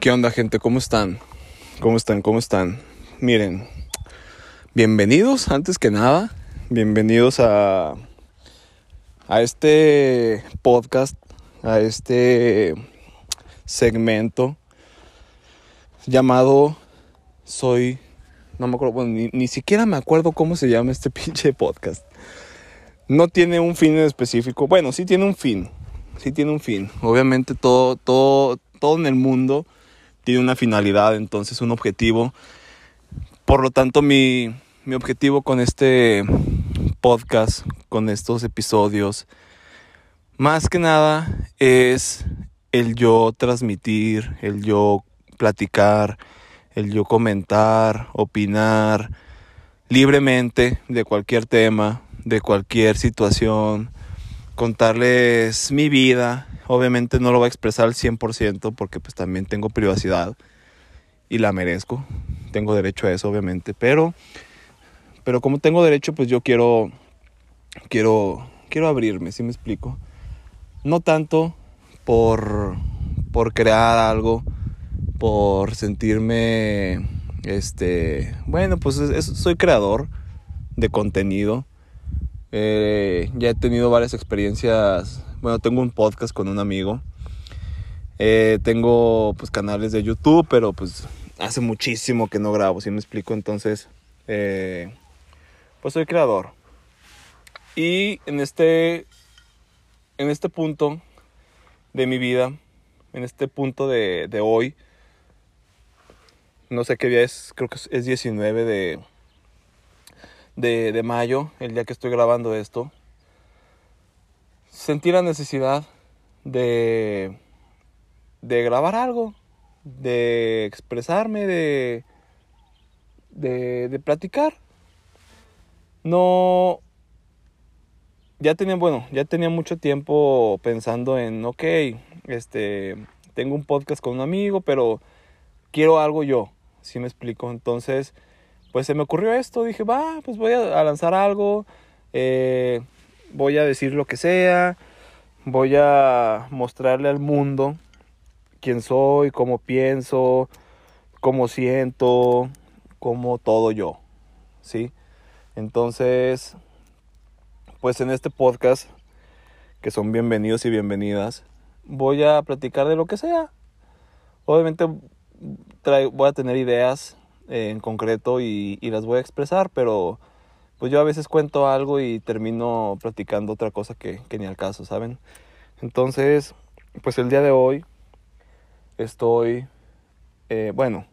¿Qué onda gente? ¿Cómo están? ¿Cómo están? ¿Cómo están? Miren, bienvenidos antes que nada, bienvenidos a, a este podcast, a este segmento llamado Soy, no me acuerdo, bueno, ni, ni siquiera me acuerdo cómo se llama este pinche podcast. No tiene un fin específico, bueno, sí tiene un fin, sí tiene un fin. Obviamente todo, todo, todo en el mundo tiene una finalidad, entonces un objetivo. Por lo tanto, mi, mi objetivo con este podcast, con estos episodios, más que nada es el yo transmitir, el yo platicar, el yo comentar, opinar libremente de cualquier tema, de cualquier situación, contarles mi vida, Obviamente no lo voy a expresar al 100% porque pues también tengo privacidad y la merezco. Tengo derecho a eso, obviamente, pero pero como tengo derecho, pues yo quiero quiero quiero abrirme, ¿sí me explico? No tanto por por crear algo, por sentirme este, bueno, pues soy creador de contenido. Eh, ya he tenido varias experiencias bueno, tengo un podcast con un amigo. Eh, tengo pues canales de YouTube, pero pues hace muchísimo que no grabo, si me explico. Entonces, eh, pues soy creador. Y en este, en este punto de mi vida, en este punto de, de hoy, no sé qué día es, creo que es 19 de, de, de mayo, el día que estoy grabando esto sentí la necesidad de, de grabar algo, de expresarme, de, de, platicar. No, ya tenía, bueno, ya tenía mucho tiempo pensando en, ok, este, tengo un podcast con un amigo, pero quiero algo yo, si me explico. Entonces, pues se me ocurrió esto, dije, va, pues voy a, lanzar algo. Eh, voy a decir lo que sea, voy a mostrarle al mundo quién soy, cómo pienso, cómo siento, cómo todo yo, ¿sí? Entonces, pues en este podcast, que son bienvenidos y bienvenidas, voy a platicar de lo que sea. Obviamente voy a tener ideas en concreto y, y las voy a expresar, pero pues yo a veces cuento algo y termino platicando otra cosa que, ni al caso, ¿saben? Entonces, pues el día de hoy estoy, eh, bueno,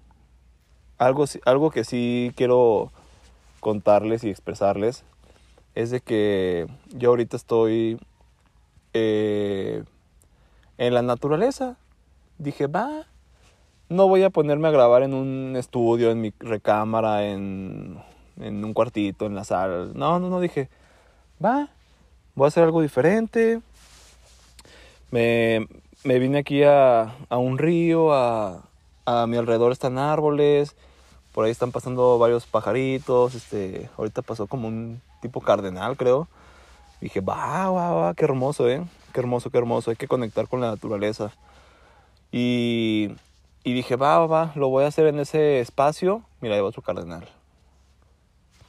algo, algo que sí quiero contarles y expresarles es de que yo ahorita estoy eh, en la naturaleza. Dije, va, no voy a ponerme a grabar en un estudio, en mi recámara, en en un cuartito, en la sala. No, no, no, dije, va, voy a hacer algo diferente. Me, me vine aquí a, a un río, a, a, mi alrededor están árboles, por ahí están pasando varios pajaritos, este, ahorita pasó como un tipo cardenal, creo. Dije, va, va, va, qué hermoso, eh, qué hermoso, qué hermoso, hay que conectar con la naturaleza. Y, y dije, va, va, lo voy a hacer en ese espacio. Mira, hay otro cardenal.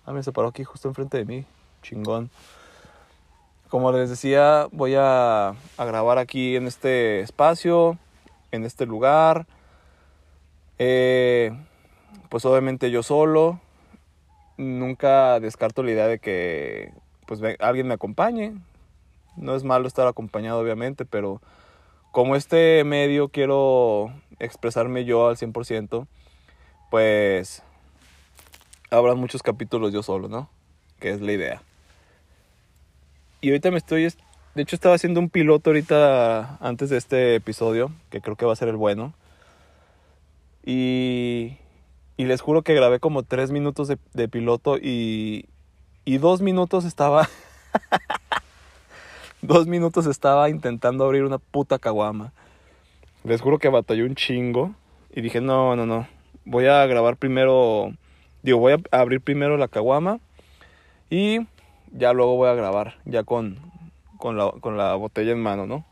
Ah, me se paró aquí justo enfrente de mí. Chingón. Como les decía, voy a, a grabar aquí en este espacio, en este lugar. Eh, pues obviamente yo solo. Nunca descarto la idea de que pues alguien me acompañe. No es malo estar acompañado, obviamente, pero como este medio quiero expresarme yo al 100%, pues habrá muchos capítulos yo solo, ¿no? Que es la idea. Y ahorita me estoy... De hecho estaba haciendo un piloto ahorita antes de este episodio, que creo que va a ser el bueno. Y, y les juro que grabé como tres minutos de, de piloto y, y dos minutos estaba... dos minutos estaba intentando abrir una puta caguama. Les juro que batallé un chingo y dije, no, no, no, voy a grabar primero, digo, voy a abrir primero la caguama y ya luego voy a grabar, ya con, con, la, con la botella en mano, ¿no?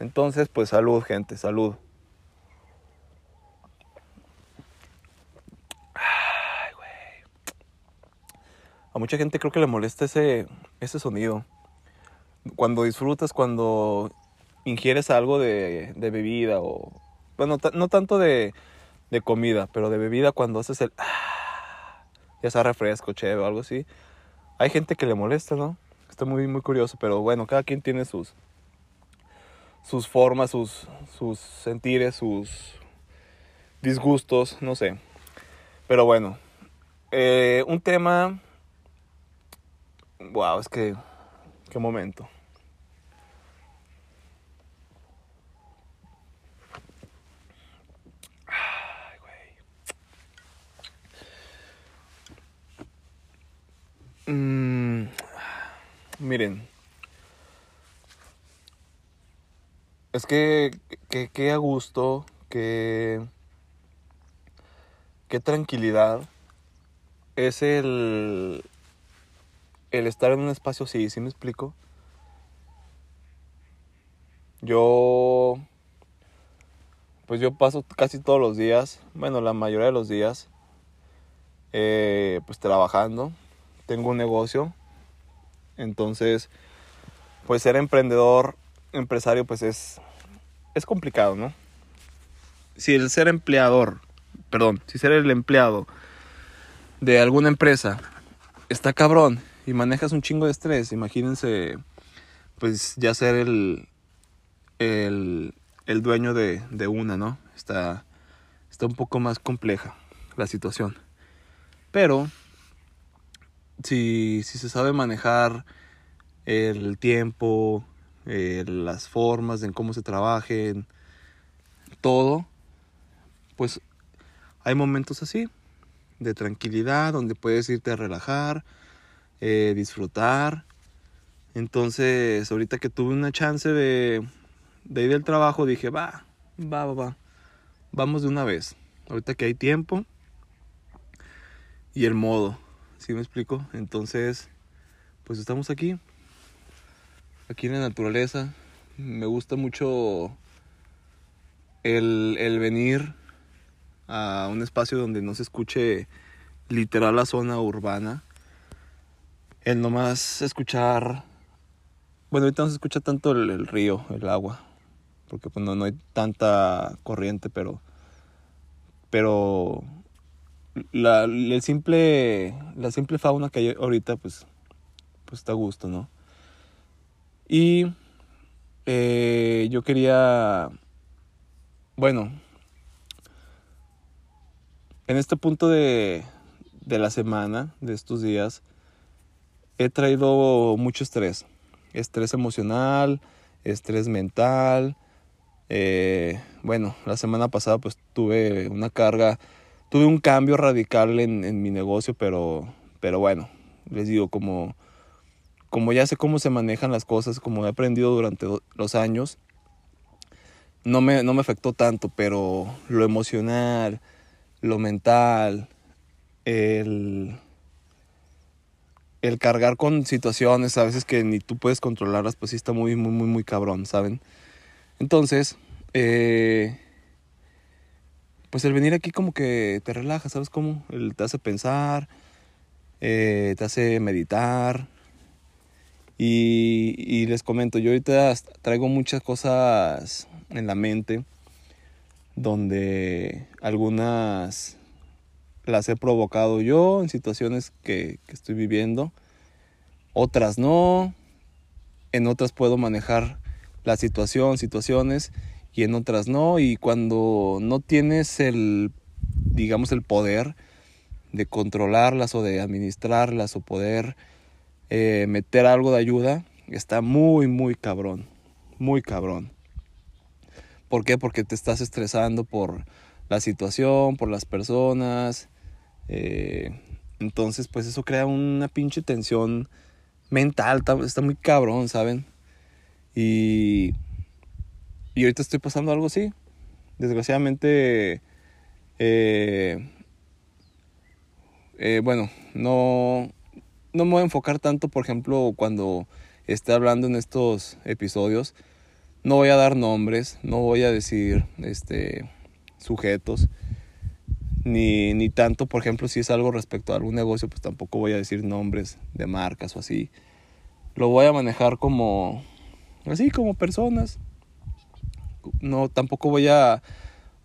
Entonces, pues salud, gente, salud. Ay. A mucha gente creo que le molesta ese, ese sonido. Cuando disfrutas, cuando ingieres algo de, de bebida o... Bueno, no tanto de, de, comida, pero de bebida cuando haces el... ya sea refresco, chévere o algo así. Hay gente que le molesta, ¿no? Está muy, muy curioso, pero bueno, cada quien tiene sus, sus formas, sus, sus sentires, sus disgustos, no sé. Pero bueno, eh, un tema... Wow, es que... Qué momento. Ay, güey. Mm, miren. Es que, que, que a gusto, que qué tranquilidad es el, el estar en un espacio así, ¿sí me explico? Yo, pues yo paso casi todos los días, bueno, la mayoría de los días, eh, pues trabajando, tengo un negocio, entonces, pues ser emprendedor, empresario, pues es, es complicado, ¿no? Si el ser empleador perdón, si ser el empleado de alguna empresa está cabrón y manejas un chingo de estrés, imagínense pues ya ser el, el, el dueño de, de, una, ¿no? Está, está un poco más compleja la situación. Pero si, si se sabe manejar el tiempo, eh, las formas en cómo se trabajen, todo, pues hay momentos así, de tranquilidad, donde puedes irte a relajar, eh, disfrutar. Entonces, ahorita que tuve una chance de, de ir del trabajo, dije, va, va, va, va, vamos de una vez. Ahorita que hay tiempo y el modo, ¿sí me explico? Entonces, pues estamos aquí, aquí en la naturaleza. Me gusta mucho el, el venir a un espacio donde no se escuche literal la zona urbana. El nomás escuchar, bueno, ahorita no se escucha tanto el, río, el agua, porque pues no, hay tanta corriente, pero, pero la, simple, la simple fauna que hay ahorita, pues, pues está a gusto, ¿no? Y eh, yo quería, bueno, en este punto de, la semana, de estos días, he traído mucho estrés. Estrés emocional, estrés mental. Eh, bueno, la semana pasada pues tuve una carga, tuve un cambio radical en, mi negocio, pero, pero bueno, les digo, como, como ya sé cómo se manejan las cosas, como he aprendido durante los años, no me, no me afectó tanto, pero lo emocional, lo mental, el, el cargar con situaciones a veces que ni tú puedes controlarlas, pues sí está muy, muy, muy, muy cabrón, ¿saben? Entonces, eh, pues el venir aquí como que te relaja, ¿sabes cómo? Te hace pensar, eh, te hace meditar. Y, y les comento, yo ahorita traigo muchas cosas en la mente donde algunas las he provocado yo en situaciones que, estoy viviendo, otras no, en otras puedo manejar la situación, situaciones, y en otras no, y cuando no tienes el, digamos, el poder de controlarlas o de administrarlas o poder eh, meter algo de ayuda, está muy, muy cabrón, muy cabrón. ¿Por qué? Porque te estás estresando por la situación, por las personas. Eh, entonces, pues eso crea una pinche tensión mental. Está, muy cabrón, ¿saben? Y, y ahorita estoy pasando algo así. Desgraciadamente, eh, eh, bueno, no, no me voy a enfocar tanto, por ejemplo, cuando esté hablando en estos episodios no voy a dar nombres, no voy a decir este, sujetos, Ni, ni tanto, por ejemplo, si es algo respecto a algún negocio, pues tampoco voy a decir nombres de marcas o así. Lo voy a manejar como, así, como personas. No, tampoco voy a,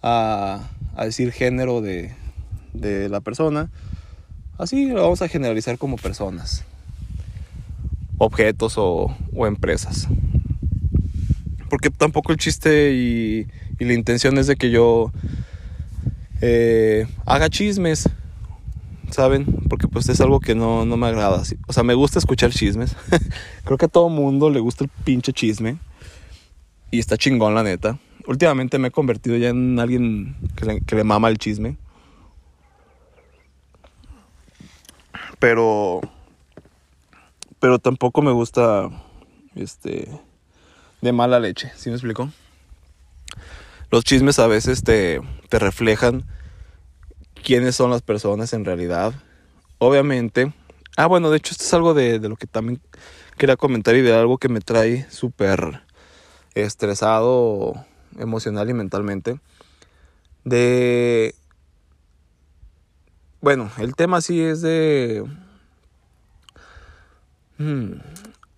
a, decir género de, de la persona. Así lo vamos a generalizar como personas, objetos o, o empresas. Porque tampoco el chiste y, y, la intención es de que yo eh, haga chismes, ¿saben? Porque pues es algo que no, no me agrada. O sea, me gusta escuchar chismes. Creo que a todo mundo le gusta el pinche chisme. Y está chingón, la neta. Últimamente me he convertido ya en alguien que le, mama el chisme. Pero. Pero tampoco me gusta. Este. De mala leche. ¿Sí me explico? Los chismes a veces te, te reflejan quiénes son las personas en realidad. Obviamente. Ah, bueno, de hecho, esto es algo de, de lo que también quería comentar y de algo que me trae súper estresado emocional y mentalmente. De bueno, el tema sí es de hmm,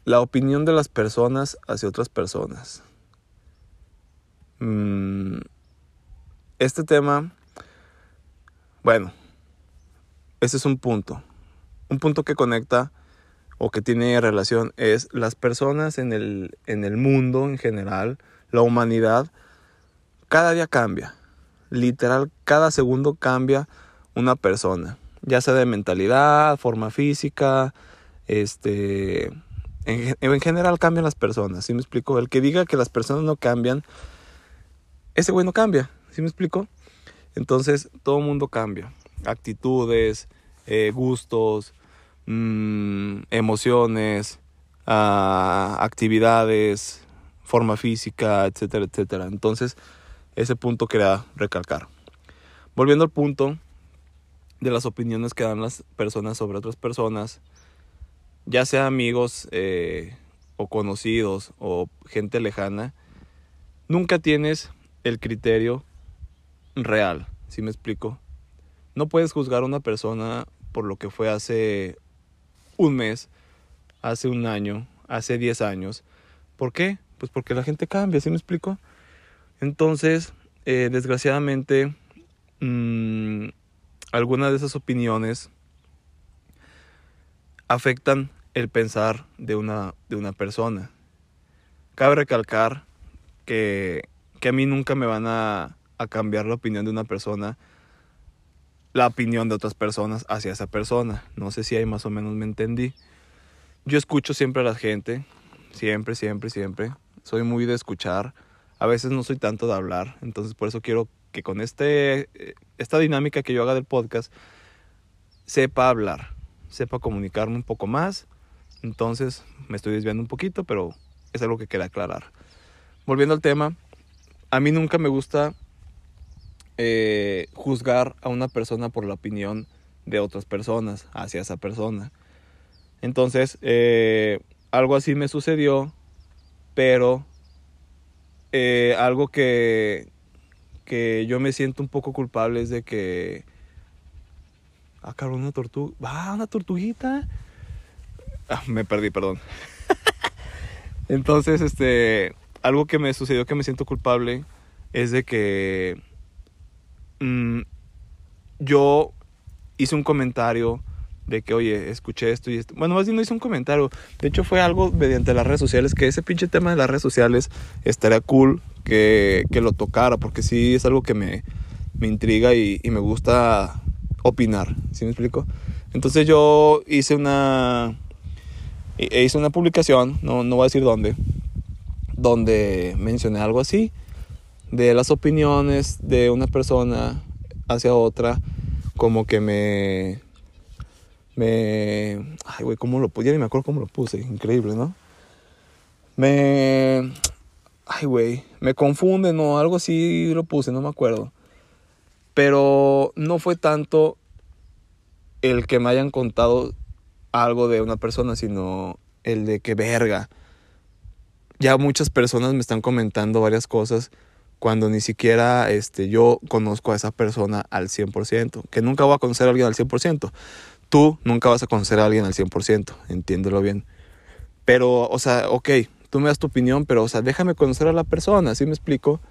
la opinión de las personas hacia otras personas. Hmm, este tema, bueno, ese es un punto. Un punto que conecta o que tiene relación es las personas en el, en el mundo en general, la humanidad, cada día cambia. Literal, cada segundo cambia una persona, ya sea de mentalidad, forma física, este, en, en, general cambian las personas, ¿sí me explico? El que diga que las personas no cambian, ese güey no cambia, ¿sí me explico? Entonces todo mundo cambia, actitudes, eh, gustos, mmm, emociones, uh, actividades, forma física, etcétera, etcétera. Entonces ese punto quería recalcar. Volviendo al punto, de las opiniones que dan las personas sobre otras personas, ya sea amigos eh, o conocidos o gente lejana, nunca tienes el criterio real, si me explico? No puedes juzgar a una persona por lo que fue hace un mes, hace un año, hace 10 años. ¿Por qué? Pues porque la gente cambia, ¿sí me explico? Entonces, eh, desgraciadamente, mmm, algunas de esas opiniones afectan el pensar de una, de una persona. Cabe recalcar que, que a mí nunca me van a, a cambiar la opinión de una persona, la opinión de otras personas hacia esa persona. No sé si ahí más o menos me entendí. Yo escucho siempre a la gente, siempre, siempre, siempre. Soy muy de escuchar. A veces no soy tanto de hablar, entonces por eso quiero que con este, esta dinámica que yo haga del podcast sepa hablar, sepa comunicarme un poco más. Entonces me estoy desviando un poquito, pero es algo que quería aclarar. Volviendo al tema, a mí nunca me gusta eh, juzgar a una persona por la opinión de otras personas hacia esa persona. Entonces, eh, algo así me sucedió, pero eh, algo que, que yo me siento un poco culpable es de que... Ah, cabrón, una tortuga. Va, una tortuguita. Ah, me perdí, perdón. Entonces, este, algo que me sucedió que me siento culpable es de que mmm, yo hice un comentario de que, oye, escuché esto y esto. Bueno, más bien no hice un comentario. De hecho, fue algo mediante las redes sociales, que ese pinche tema de las redes sociales estaría cool que, que lo tocara, porque sí es algo que me, me intriga y, me gusta opinar, ¿sí me explico? Entonces yo hice una, e hice una publicación, no, no voy a decir dónde, donde mencioné algo así, de las opiniones de una persona hacia otra, como que me me... Ay, güey, ¿cómo lo puse? Ya ni me acuerdo cómo lo puse. Increíble, ¿no? Me... Ay, güey, me confunde, ¿no? Algo así lo puse, no me acuerdo. Pero no fue tanto el que me hayan contado algo de una persona, sino el de que verga. Ya muchas personas me están comentando varias cosas cuando ni siquiera este, yo conozco a esa persona al 100%, que nunca voy a conocer a alguien al 100%. Tú nunca vas a conocer a alguien al 100%, entiéndelo bien. Pero, o sea, ok, tú me das tu opinión, pero, o sea, déjame conocer a la persona, ¿sí me explico?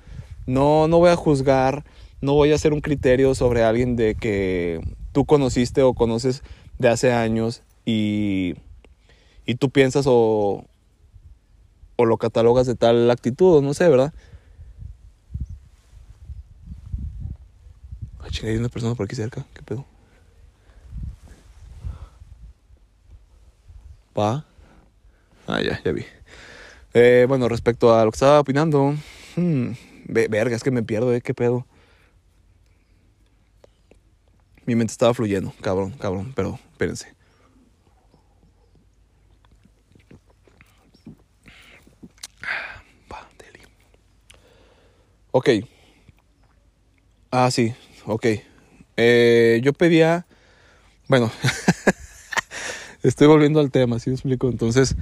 No, no voy a juzgar, no voy a hacer un criterio sobre alguien de que tú conociste o conoces de hace años y, y tú piensas o, o lo catalogas de tal actitud, no sé, ¿verdad? Ay, chinga, hay una persona por aquí cerca, ¿qué pedo? Pa. Ah, ya, ya vi. Eh, bueno, respecto a lo que estaba opinando, hmm, verga, es que me pierdo, ¿eh? ¿Qué pedo? Mi mente estaba fluyendo, cabrón, cabrón, pero espérense. Ok. Ah, sí, ok. Eh, yo pedía, bueno, estoy volviendo al tema, ¿sí me explico? Entonces,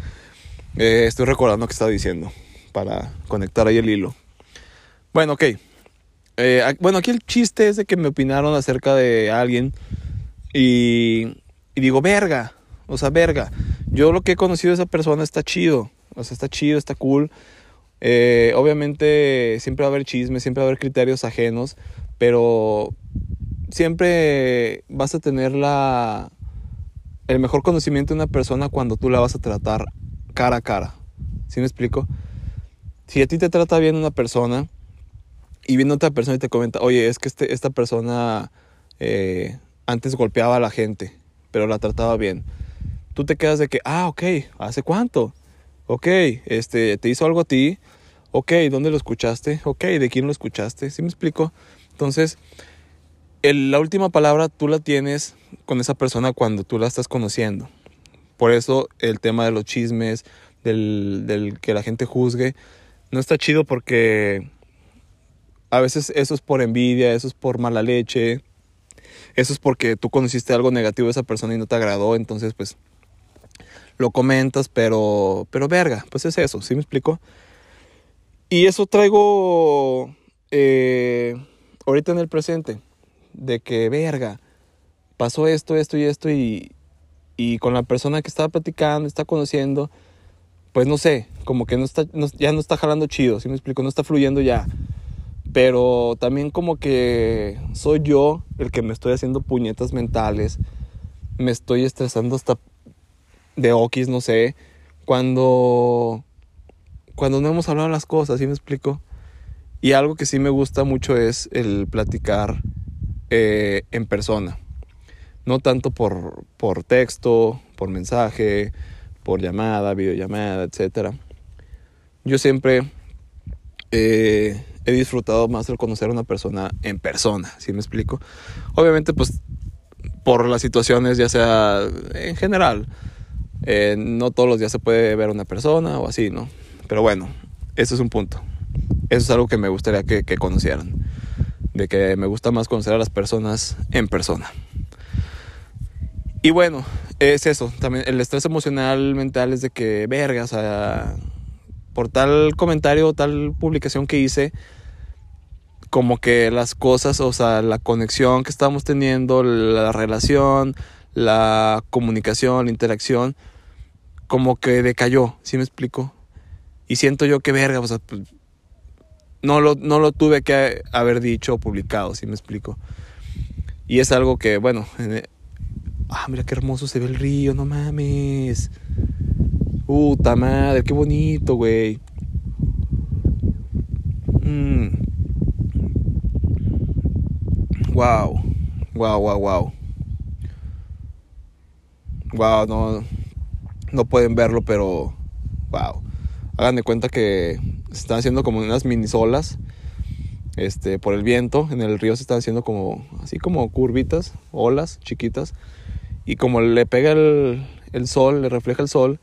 eh, estoy recordando qué estaba diciendo para conectar ahí el hilo. Bueno, ok. Eh, bueno, aquí el chiste es de que me opinaron acerca de alguien y, y digo, verga, o sea, verga. Yo lo que he conocido de esa persona está chido, o sea, está chido, está cool. Eh, obviamente siempre va a haber chismes, siempre va a haber criterios ajenos, pero siempre vas a tener la, el mejor conocimiento de una persona cuando tú la vas a tratar cara a cara. ¿Sí me explico? Si a ti te trata bien una persona y viene otra persona y te comenta, oye, es que este, esta persona eh, antes golpeaba a la gente, pero la trataba bien. Tú te quedas de que, ah, ok, ¿hace cuánto? Ok, este, te hizo algo a ti. Ok, ¿dónde lo escuchaste? Ok, ¿de quién lo escuchaste? ¿Sí me explico? Entonces, la última palabra tú la tienes con esa persona cuando tú la estás conociendo. Por eso el tema de los chismes, del, que la gente juzgue, no está chido porque a veces eso es por envidia, eso es por mala leche, eso es porque tú conociste algo negativo de esa persona y no te agradó, entonces pues lo comentas, pero, pero verga, pues es eso, ¿sí me explico? Y eso traigo eh, ahorita en el presente, de que verga, pasó esto, esto y esto y, y con la persona que estaba platicando, está conociendo, pues no sé, como que no está, ya no está jalando chido, ¿sí me explico? No está fluyendo ya. Pero también como que soy yo el que me estoy haciendo puñetas mentales, me estoy estresando hasta de okis, no sé, cuando cuando no hemos hablado las cosas, ¿sí me explico? Y algo que sí me gusta mucho es el platicar eh, en persona. No tanto por, por texto, por mensaje, por llamada, videollamada, etc. Yo siempre eh, he disfrutado más el conocer a una persona en persona, ¿sí me explico? Obviamente, pues, por las situaciones, ya sea en general, eh, no todos los días se puede ver a una persona o así, ¿no? Pero bueno, eso es un punto. Eso es algo que me gustaría que, conocieran. De que me gusta más conocer a las personas en persona. Y bueno, es eso. También el estrés emocional mental es de que, verga, o sea, por tal comentario tal publicación que hice, como que las cosas, o sea, la conexión que estamos teniendo, la relación, la comunicación, la interacción, como que decayó, ¿sí me explico? Y siento yo que verga, o sea, no, lo, no lo tuve que haber dicho o publicado, si me explico. Y es algo que, bueno, ah, mira qué hermoso se ve el río, no mames. Puta madre, qué bonito, güey. Mm. Wow. Wow, wow, wow. Wow, no, no pueden verlo, pero wow hagan de cuenta que se están haciendo como unas mini olas este, por el viento. En el río se están haciendo como, así como curvitas, olas chiquitas. Y como le pega el, el sol, le refleja el sol,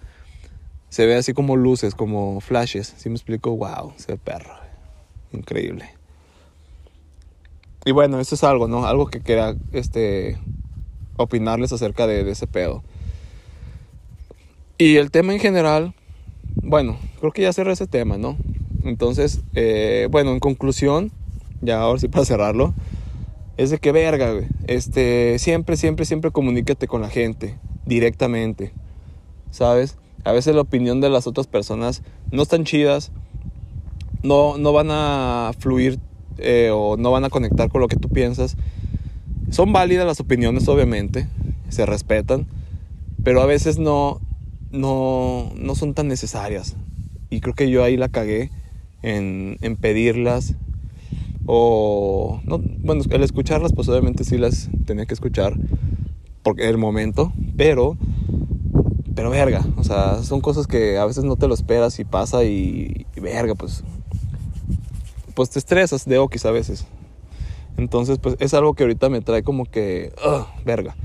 se ve así como luces, como flashes. Si me explico? Wow, se ve perro. Increíble. Y bueno, eso es algo, ¿no? Algo que quería este, opinarles acerca de, de ese pedo. Y el tema en general, bueno, creo que ya cerré ese tema, ¿no? Entonces, eh, bueno, en conclusión, ya ahora sí para cerrarlo, es de que verga, güey. Este, siempre, siempre, siempre comunícate con la gente directamente, ¿sabes? A veces la opinión de las otras personas no están chidas, no, no van a fluir eh, o no van a conectar con lo que tú piensas. Son válidas las opiniones, obviamente, se respetan, pero a veces no, no, no son tan necesarias. Y creo que yo ahí la cagué en, en pedirlas. O, no, bueno, el escucharlas, pues obviamente sí las tenía que escuchar porque el momento, pero, pero verga, o sea, son cosas que a veces no te lo esperas y pasa y, verga, pues, pues te estresas de okis a veces. Entonces, pues es algo que ahorita me trae como que, verga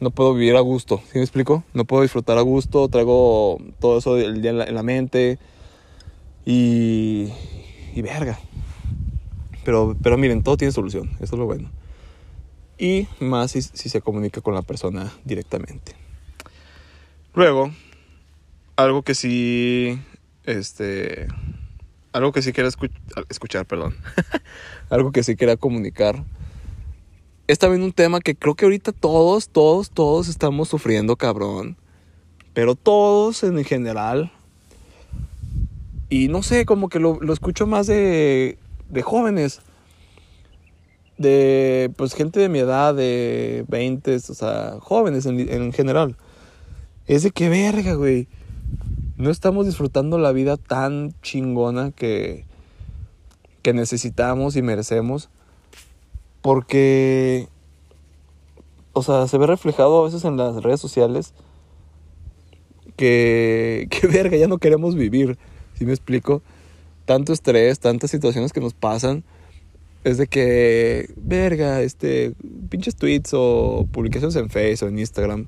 no puedo vivir a gusto, ¿sí me explico? No puedo disfrutar a gusto, traigo todo eso del día en la, mente y, y verga. Pero, pero miren, todo tiene solución, eso es lo bueno. Y más si, si se comunica con la persona directamente. Luego, algo que sí, este, algo que sí quiera escuchar, perdón, algo que sí quiera comunicar es también un tema que creo que ahorita todos, todos, todos estamos sufriendo, cabrón. Pero todos en general. Y no sé, como que lo, escucho más de, de jóvenes. De, pues, gente de mi edad, de 20, o sea, jóvenes en, en general. Es de que verga, güey. No estamos disfrutando la vida tan chingona que, que necesitamos y merecemos porque, o sea, se ve reflejado a veces en las redes sociales que, que verga, ya no queremos vivir, ¿sí me explico? Tanto estrés, tantas situaciones que nos pasan, es de que, verga, este, pinches tweets o publicaciones en Facebook o en Instagram,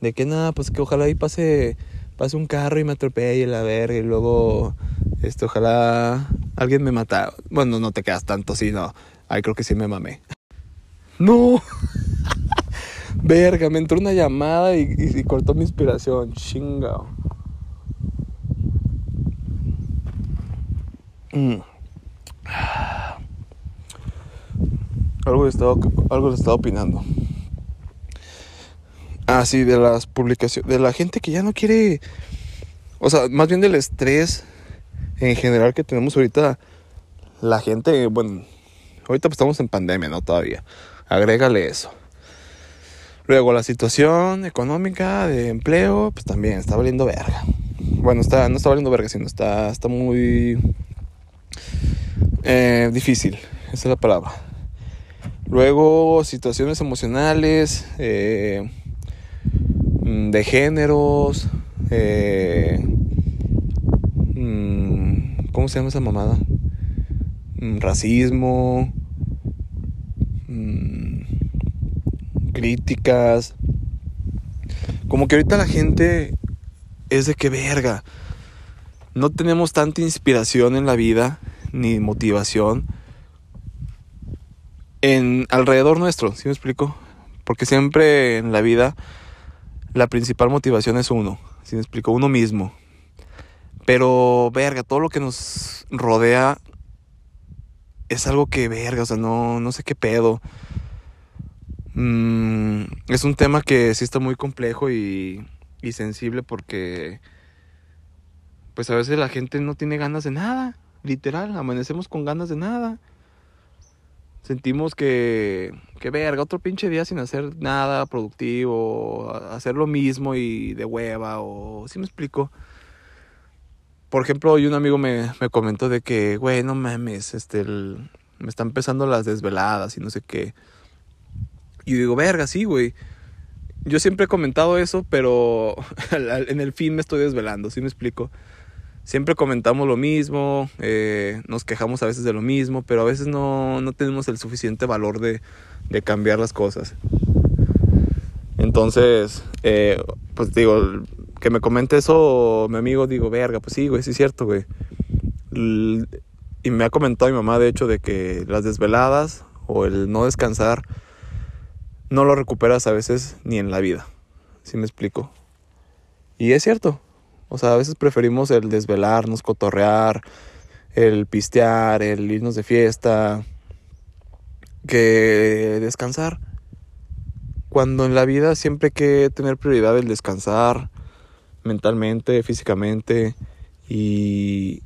de que nada, pues que ojalá ahí pase, pase un carro y me atropelle la verga y luego, este, ojalá alguien me mata. Bueno, no te quedas tanto así, no Ay, creo que sí me mamé. No. Verga, me entró una llamada y, cortó mi inspiración. Chingao. Mm. Algo, le estaba, algo le estaba opinando. Ah, de las publicaciones. De la gente que ya no quiere. O sea, más bien del estrés en general que tenemos ahorita. La gente, bueno, Ahorita pues estamos en pandemia, ¿no? Todavía. Agrégale eso. Luego la situación económica de empleo, pues también está valiendo verga. Bueno, está, no está valiendo verga, sino está, está muy eh, difícil. Esa es la palabra. Luego situaciones emocionales, eh, mm, de géneros, eh, mm, ¿cómo se llama esa mamada? Mm, racismo, críticas. Como que ahorita la gente es de que verga. No tenemos tanta inspiración en la vida, ni motivación en alrededor nuestro, ¿sí me explico? Porque siempre en la vida la principal motivación es uno, ¿sí me explico? Uno mismo. Pero, verga, todo lo que nos rodea es algo que verga, o sea, no, no sé qué pedo. Mm, es un tema que sí está muy complejo y, y sensible porque pues a veces la gente no tiene ganas de nada, literal, amanecemos con ganas de nada. Sentimos que, que verga, otro pinche día sin hacer nada productivo, hacer lo mismo y de hueva, o si me explico. Por ejemplo, hoy un amigo me, me comentó de que, güey, no mames, este, me están empezando las desveladas y no sé qué. Y digo, verga, sí, güey. Yo siempre he comentado eso, pero en el fin me estoy desvelando, ¿sí me explico? Siempre comentamos lo mismo, eh, nos quejamos a veces de lo mismo, pero a veces no, no tenemos el suficiente valor de, de cambiar las cosas. Entonces, eh, pues digo, que me comente eso mi amigo, digo, verga, pues sí, güey, sí es cierto, güey. Y me ha comentado mi mamá, de hecho, de que las desveladas o el no descansar no lo recuperas a veces ni en la vida. ¿Sí me explico? Y es cierto. O sea, a veces preferimos el desvelarnos, cotorrear, el pistear, el irnos de fiesta, que descansar. Cuando en la vida siempre hay que tener prioridad el descansar mentalmente, físicamente y,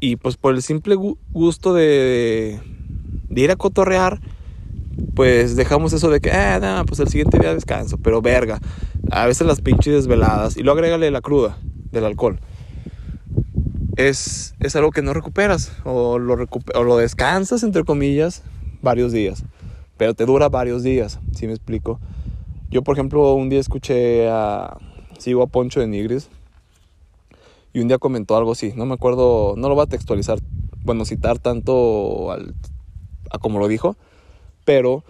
y pues por el simple gusto de, ir a cotorrear, pues dejamos eso de que, ah, no, pues el siguiente día descanso, pero verga, a veces las pinches desveladas, y luego agrégale la cruda del alcohol, es, es algo que no recuperas, o lo, o lo descansas, entre comillas, varios días, pero te dura varios días, si me explico. Yo, por ejemplo, un día escuché a, sigo a Poncho de Nigris, y un día comentó algo así, no me acuerdo, no lo voy a textualizar, bueno, citar tanto al, a como lo dijo, pero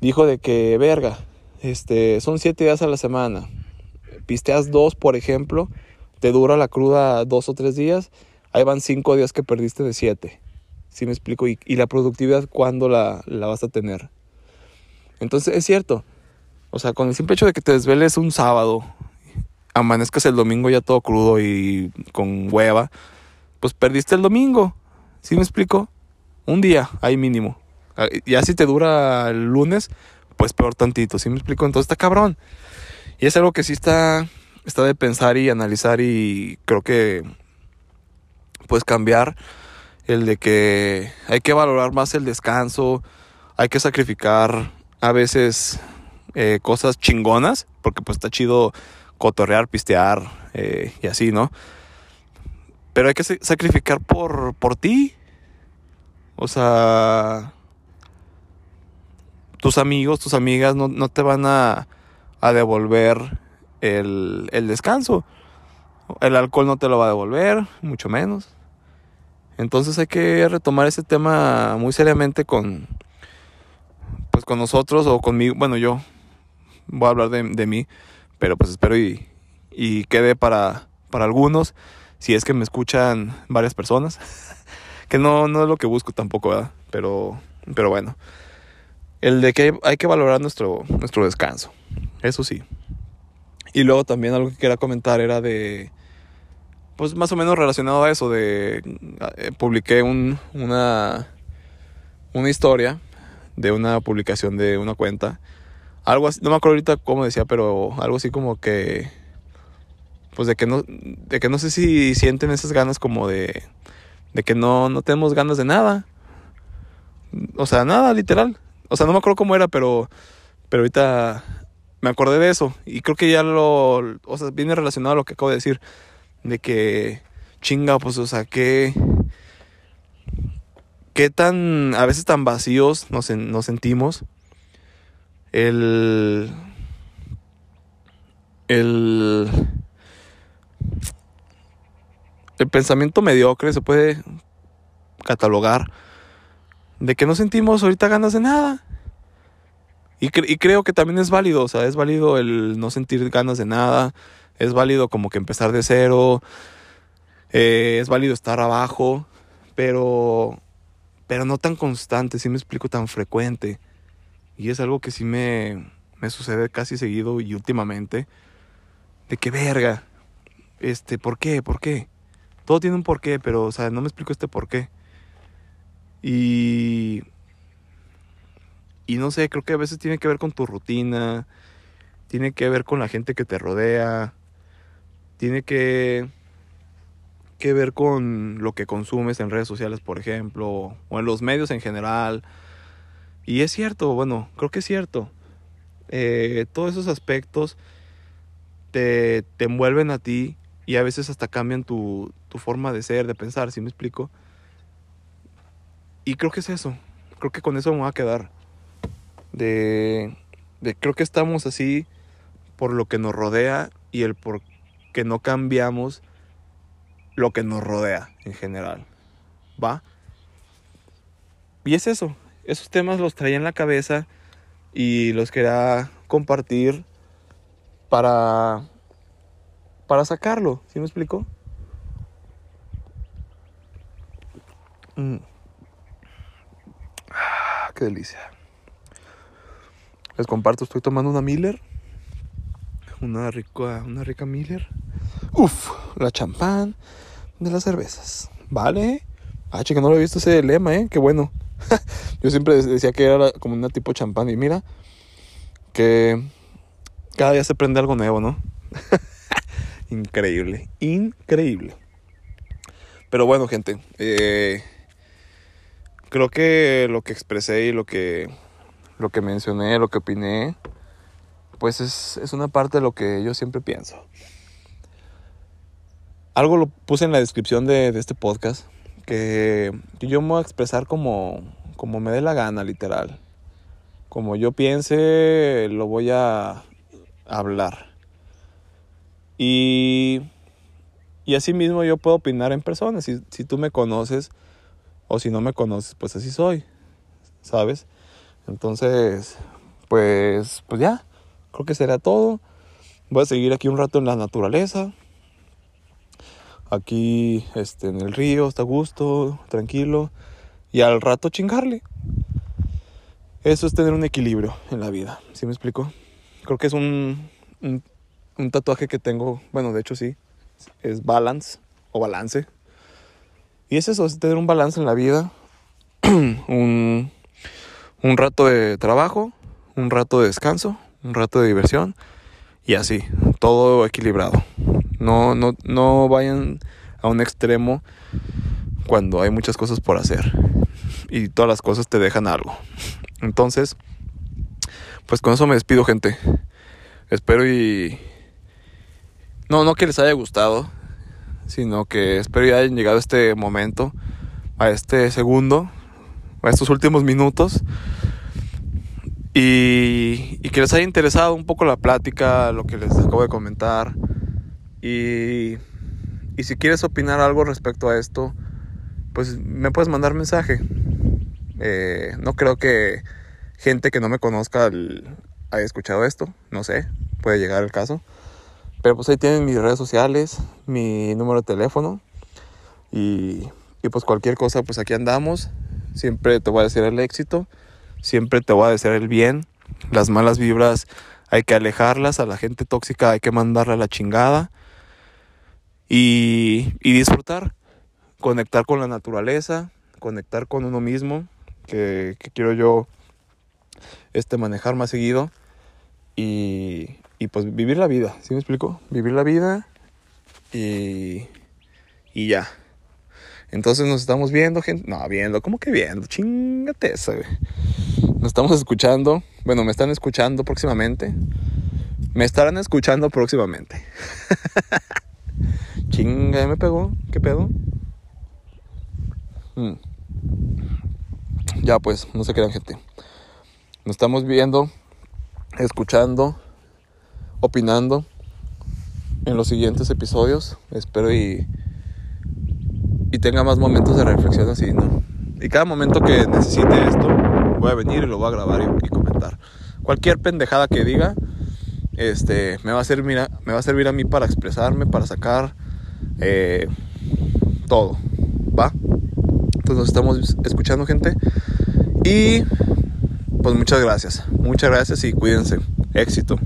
dijo de que, verga, este, son siete días a la semana, pisteas dos, por ejemplo, te dura la cruda dos o tres días, ahí van cinco días que perdiste de siete. ¿Sí me explico? Y, la productividad, ¿cuándo la, la, vas a tener? Entonces, es cierto. O sea, con el simple hecho de que te desveles un sábado, amanezcas el domingo ya todo crudo y con hueva, pues perdiste el domingo. ¿Sí me explico? Un día, ahí mínimo. Ah, ya si te dura el lunes, pues peor tantito. ¿Sí me explico? Entonces está cabrón. Y es algo que sí está, está de pensar y analizar y creo que pues cambiar el de que hay que valorar más el descanso, hay que sacrificar a veces eh, cosas chingonas, porque pues está chido cotorrear, pistear eh, y así, ¿no? Pero hay que sacrificar por, por ti. O sea, tus amigos, tus amigas no, no te van a, a devolver el, el descanso. El alcohol no te lo va a devolver, mucho menos. Entonces hay que retomar ese tema muy seriamente con, pues con nosotros o conmigo. Bueno, yo voy a hablar de, de mí, pero pues espero y, y quede para, para algunos, si es que me escuchan varias personas, que no, no es lo que busco tampoco, ¿verdad? Pero, pero bueno, el de que hay, que valorar nuestro, nuestro descanso, eso sí. Y luego también algo que quería comentar era de pues más o menos relacionado a eso de eh, publiqué un, una una historia de una publicación de una cuenta. Algo así no me acuerdo ahorita cómo decía pero algo así como que pues de que no de que no sé si sienten esas ganas como de de que no no tenemos ganas de nada. O sea nada literal. O sea no me acuerdo cómo era pero pero ahorita me acordé de eso y creo que ya lo o sea viene relacionado a lo que acabo de decir de que chinga, pues, o sea, que qué tan, a veces tan vacíos nos, nos sentimos. El, el, el pensamiento mediocre se puede catalogar de que no sentimos ahorita ganas de nada. Y, creo que también es válido, o sea, es válido el no sentir ganas de nada, es válido como que empezar de cero. Eh, es válido estar abajo. Pero. Pero no tan constante, si me explico, tan frecuente. Y es algo que sí me, me sucede casi seguido y últimamente. De que verga. Este, ¿por qué? ¿Por qué? Todo tiene un porqué, pero, o sea, no me explico este porqué. Y. Y no sé, creo que a veces tiene que ver con tu rutina. Tiene que ver con la gente que te rodea tiene que, que ver con lo que consumes en redes sociales, por ejemplo, o en los medios en general. Y es cierto, bueno, creo que es cierto. Eh, todos esos aspectos te, te, envuelven a ti y a veces hasta cambian tu, tu forma de ser, de pensar, si me explico? Y creo que es eso. Creo que con eso me voy a quedar. De, de creo que estamos así por lo que nos rodea y el por que no cambiamos lo que nos rodea en general. ¿Va? Y es eso. Esos temas los traía en la cabeza y los quería compartir para para sacarlo, ¿sí me explico? Mm. Ah, qué delicia. Les comparto, estoy tomando una Miller una rica, una rica Miller Uf, la champán de las cervezas. ¿Vale? Ah, chica, no lo he visto ese lema, ¿eh? Qué bueno. Yo siempre decía que era como una tipo champán. Y mira, que cada día se prende algo nuevo, ¿no? increíble, increíble. Pero bueno, gente, eh, creo que lo que expresé y lo que, lo que mencioné, lo que opiné, pues es, es una parte de lo que yo siempre pienso. Algo lo puse en la descripción de, este podcast, que, yo me voy a expresar como, como me dé la gana, literal. Como yo piense, lo voy a hablar. Y, y así mismo yo puedo opinar en personas. Si, si tú me conoces o si no me conoces, pues así soy. ¿Sabes? Entonces, pues, pues ya, creo que será todo. Voy a seguir aquí un rato en la naturaleza. Aquí este, en el río, está a gusto, tranquilo. Y al rato chingarle. Eso es tener un equilibrio en la vida. ¿Sí me explico? Creo que es un, un, un tatuaje que tengo. Bueno, de hecho sí. Es balance o balance. Y es eso, es tener un balance en la vida. un, un rato de trabajo, un rato de descanso, un rato de diversión. Y así, todo equilibrado. No, no, no vayan a un extremo cuando hay muchas cosas por hacer. Y todas las cosas te dejan algo. Entonces, pues con eso me despido, gente. Espero y... No, no que les haya gustado, sino que espero ya hayan llegado a este momento, a este segundo, estos últimos minutos. Y, y, que les haya interesado un poco la plática, lo que les acabo de comentar. Y, y si quieres opinar algo respecto a esto, pues me puedes mandar mensaje. Eh, no creo que gente que no me conozca haya escuchado esto, no sé, puede llegar el caso. Pero pues ahí tienen mis redes sociales, mi número de teléfono y, y pues cualquier cosa, pues aquí andamos. Siempre te voy a decir el éxito, siempre te voy a decir el bien. Las malas vibras hay que alejarlas, a la gente tóxica hay que mandarla a la chingada y, y disfrutar, conectar con la naturaleza, conectar con uno mismo, que, que quiero yo este, manejar más seguido y, y pues vivir la vida, ¿sí me explico? Vivir la vida y, y ya. Entonces nos estamos viendo, gente. No, viendo, ¿cómo que viendo? Chingate esa, güey. Nos estamos escuchando. Bueno, me están escuchando próximamente. Me estarán escuchando próximamente. Chinga, me pegó. ¿Qué pedo? Mm. Ya pues, no se quedan, gente. Nos estamos viendo, escuchando, opinando en los siguientes episodios. Espero y, y tenga más momentos de reflexión así, ¿no? Y cada momento que necesite esto, voy a venir y lo voy a grabar y, comentar. Cualquier pendejada que diga, este, me va a servir, a, me va a servir a mí para expresarme, para sacar eh, todo, ¿va? Entonces nos estamos escuchando, gente. Y pues muchas gracias. Muchas gracias y cuídense. Éxito.